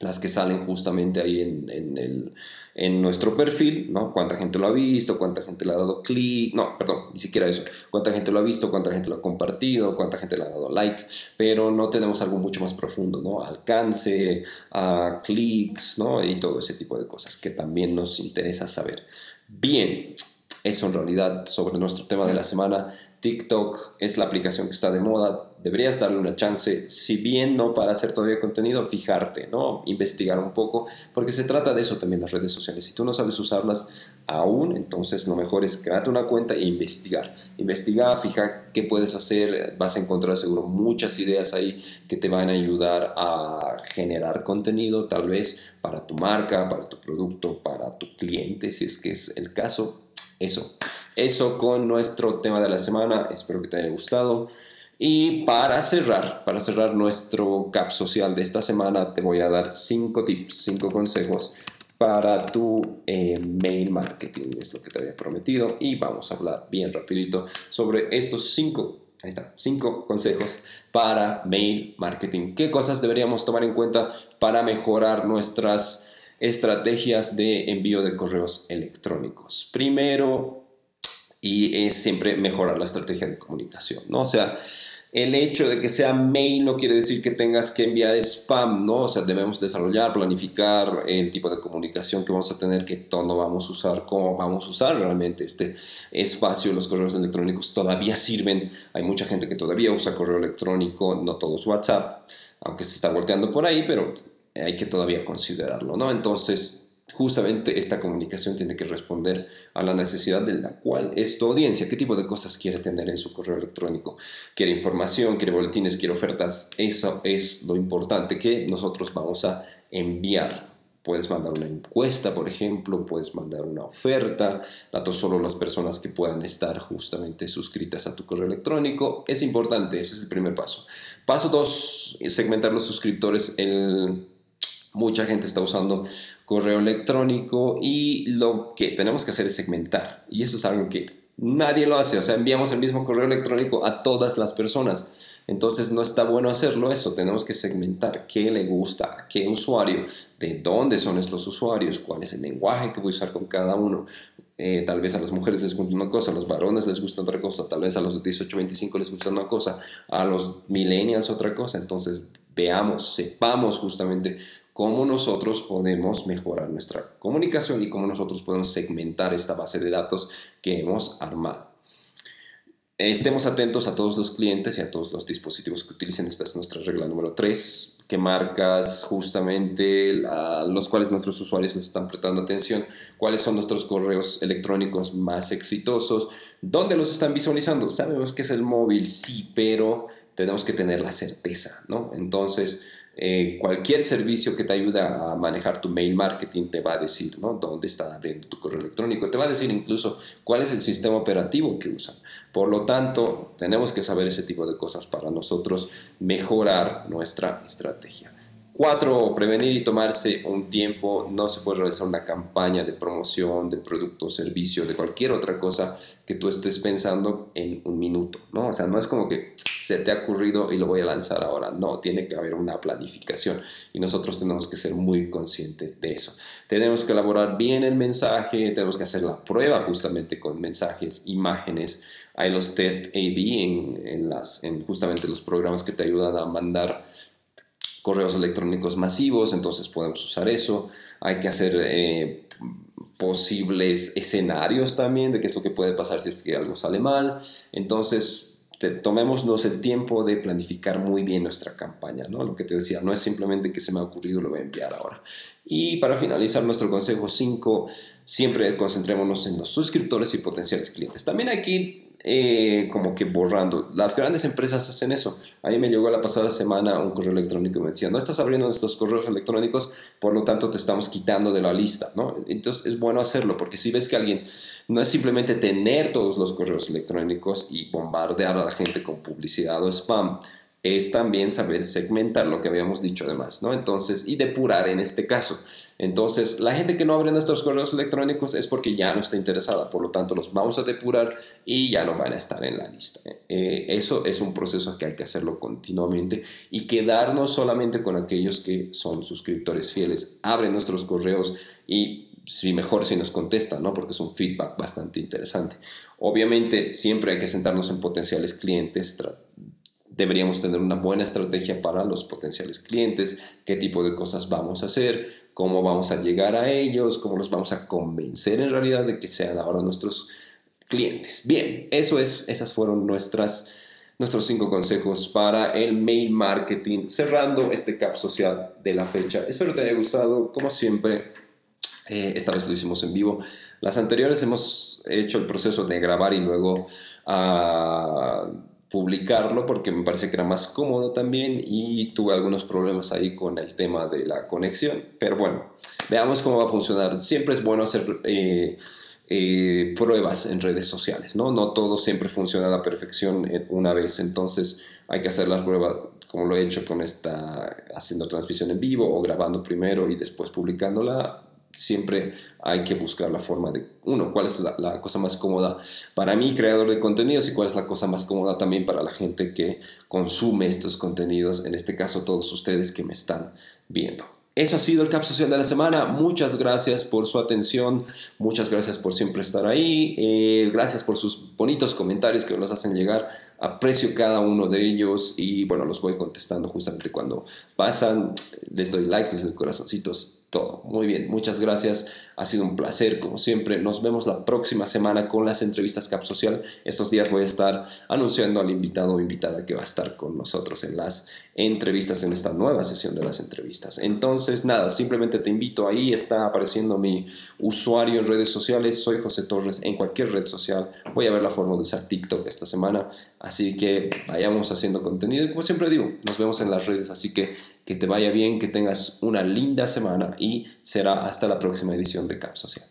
las que salen justamente ahí en, el, en nuestro perfil, ¿no? Cuánta gente lo ha visto, cuánta gente le ha dado clic, no, perdón, ni siquiera eso, cuánta gente lo ha visto, cuánta gente lo ha compartido, cuánta gente le ha dado like, pero no tenemos algo mucho más profundo, ¿no? Alcance, a clics, ¿no? Y todo ese tipo de cosas que también nos interesa saber. Bien, eso en realidad sobre nuestro tema de la semana. TikTok es la aplicación que está de moda, deberías darle una chance, si bien no para hacer todavía contenido, fijarte, ¿no? Investigar un poco, porque se trata de eso también las redes sociales. Si tú no sabes usarlas aún, entonces lo mejor es crearte una cuenta e investigar. Investiga, fija qué puedes hacer, vas a encontrar seguro muchas ideas ahí que te van a ayudar a generar contenido, tal vez para tu marca, para tu producto, para tu cliente, si es que es el caso eso. Eso con nuestro tema de la semana. Espero que te haya gustado. Y para cerrar, para cerrar nuestro cap social de esta semana, te voy a dar cinco tips, cinco consejos para tu eh, mail marketing. Es lo que te había prometido. Y vamos a hablar bien rapidito sobre estos cinco Ahí está, cinco consejos para mail marketing. ¿Qué cosas deberíamos tomar en cuenta para mejorar nuestras estrategias de envío de correos electrónicos. Primero, y es siempre mejorar la estrategia de comunicación, ¿no? O sea, el hecho de que sea mail no quiere decir que tengas que enviar spam, ¿no? O sea, debemos desarrollar, planificar el tipo de comunicación que vamos a tener, qué tono vamos a usar, cómo vamos a usar realmente este espacio. Los correos electrónicos todavía sirven. Hay mucha gente que todavía usa correo electrónico, no todos WhatsApp, aunque se está volteando por ahí, pero hay que todavía considerarlo, ¿no? Entonces, justamente esta comunicación tiene que responder a la necesidad de la cual es tu audiencia, qué tipo de cosas quiere tener en su correo electrónico. Quiere información, quiere boletines, quiere ofertas. Eso es lo importante que nosotros vamos a enviar. Puedes mandar una encuesta, por ejemplo, puedes mandar una oferta, datos solo las personas que puedan estar justamente suscritas a tu correo electrónico. Es importante, ese es el primer paso. Paso dos, segmentar los suscriptores. El Mucha gente está usando correo electrónico y lo que tenemos que hacer es segmentar. Y eso es algo que nadie lo hace. O sea, enviamos el mismo correo electrónico a todas las personas. Entonces no está bueno hacerlo eso. Tenemos que segmentar qué le gusta a qué usuario, de dónde son estos usuarios, cuál es el lenguaje que voy a usar con cada uno. Eh, tal vez a las mujeres les gusta una cosa, a los varones les gusta otra cosa, tal vez a los de 18-25 les gusta una cosa, a los millennials otra cosa. Entonces veamos, sepamos justamente cómo nosotros podemos mejorar nuestra comunicación y cómo nosotros podemos segmentar esta base de datos que hemos armado. Estemos atentos a todos los clientes y a todos los dispositivos que utilicen. Esta es nuestra regla número 3, que marcas justamente a los cuales nuestros usuarios les están prestando atención, cuáles son nuestros correos electrónicos más exitosos, dónde los están visualizando. Sabemos que es el móvil, sí, pero tenemos que tener la certeza, ¿no? Entonces, eh, cualquier servicio que te ayude a manejar tu mail marketing te va a decir ¿no? dónde está abriendo tu correo electrónico, te va a decir incluso cuál es el sistema operativo que usan. Por lo tanto, tenemos que saber ese tipo de cosas para nosotros mejorar nuestra estrategia. Cuatro, prevenir y tomarse un tiempo. No se puede realizar una campaña de promoción de producto, servicio, de cualquier otra cosa que tú estés pensando en un minuto, ¿no? O sea, no es como que se te ha ocurrido y lo voy a lanzar ahora. No, tiene que haber una planificación y nosotros tenemos que ser muy conscientes de eso. Tenemos que elaborar bien el mensaje, tenemos que hacer la prueba justamente con mensajes, imágenes. Hay los test AD en, en las, en justamente los programas que te ayudan a mandar correos electrónicos masivos, entonces podemos usar eso. Hay que hacer eh, posibles escenarios también de qué es lo que puede pasar si es que algo sale mal. Entonces, tomémonos el tiempo de planificar muy bien nuestra campaña, ¿no? Lo que te decía, no es simplemente que se me ha ocurrido, lo voy a enviar ahora. Y para finalizar nuestro consejo 5, siempre concentrémonos en los suscriptores y potenciales clientes. También aquí eh, como que borrando. Las grandes empresas hacen eso. Ahí me llegó la pasada semana un correo electrónico y me decía, no estás abriendo nuestros correos electrónicos, por lo tanto te estamos quitando de la lista, ¿no? Entonces es bueno hacerlo, porque si ves que alguien no es simplemente tener todos los correos electrónicos y bombardear a la gente con publicidad o spam, es también saber segmentar lo que habíamos dicho además, ¿no? Entonces, y depurar en este caso. Entonces, la gente que no abre nuestros correos electrónicos es porque ya no está interesada, por lo tanto, los vamos a depurar y ya no van a estar en la lista. Eh, eso es un proceso que hay que hacerlo continuamente y quedarnos solamente con aquellos que son suscriptores fieles, abren nuestros correos y si mejor si nos contestan, ¿no? Porque es un feedback bastante interesante. Obviamente, siempre hay que sentarnos en potenciales clientes, deberíamos tener una buena estrategia para los potenciales clientes, qué tipo de cosas vamos a hacer, cómo vamos a llegar a ellos, cómo los vamos a convencer en realidad de que sean ahora nuestros clientes. Bien, eso es, esas fueron nuestras, nuestros cinco consejos para el mail marketing, cerrando este cap social de la fecha. Espero te haya gustado, como siempre. Eh, esta vez lo hicimos en vivo. Las anteriores hemos hecho el proceso de grabar y luego uh, publicarlo porque me parece que era más cómodo también y tuve algunos problemas ahí con el tema de la conexión. Pero bueno, veamos cómo va a funcionar. Siempre es bueno hacer eh, eh, pruebas en redes sociales, ¿no? No todo siempre funciona a la perfección una vez, entonces hay que hacer las pruebas como lo he hecho con esta, haciendo transmisión en vivo o grabando primero y después publicándola siempre hay que buscar la forma de, uno, cuál es la, cosa más cómoda para mí, creador de contenidos, y cuál es la cosa más cómoda también para la gente que consume estos contenidos, en este caso todos ustedes que me están viendo. Eso ha sido el Cap Social de la semana. Muchas gracias por su atención. Muchas gracias por siempre estar ahí. Eh, gracias por sus bonitos comentarios que nos hacen llegar. Aprecio cada uno de ellos y bueno, los voy contestando justamente cuando pasan. Les doy likes, les doy corazoncitos todo. Muy bien, muchas gracias. Ha sido un placer, como siempre. Nos vemos la próxima semana con las entrevistas Cap Social. Estos días voy a estar anunciando al invitado o invitada que va a estar con nosotros en las entrevistas, en esta nueva sesión de las entrevistas. Entonces, nada, simplemente te invito. Ahí está apareciendo mi usuario en redes sociales. Soy José Torres en cualquier red social. Voy a ver la forma de usar TikTok esta semana. Así que vayamos haciendo contenido. Y como siempre digo, nos vemos en las redes. Así que que te vaya bien, que tengas una linda semana y será hasta la próxima edición de Cap Social.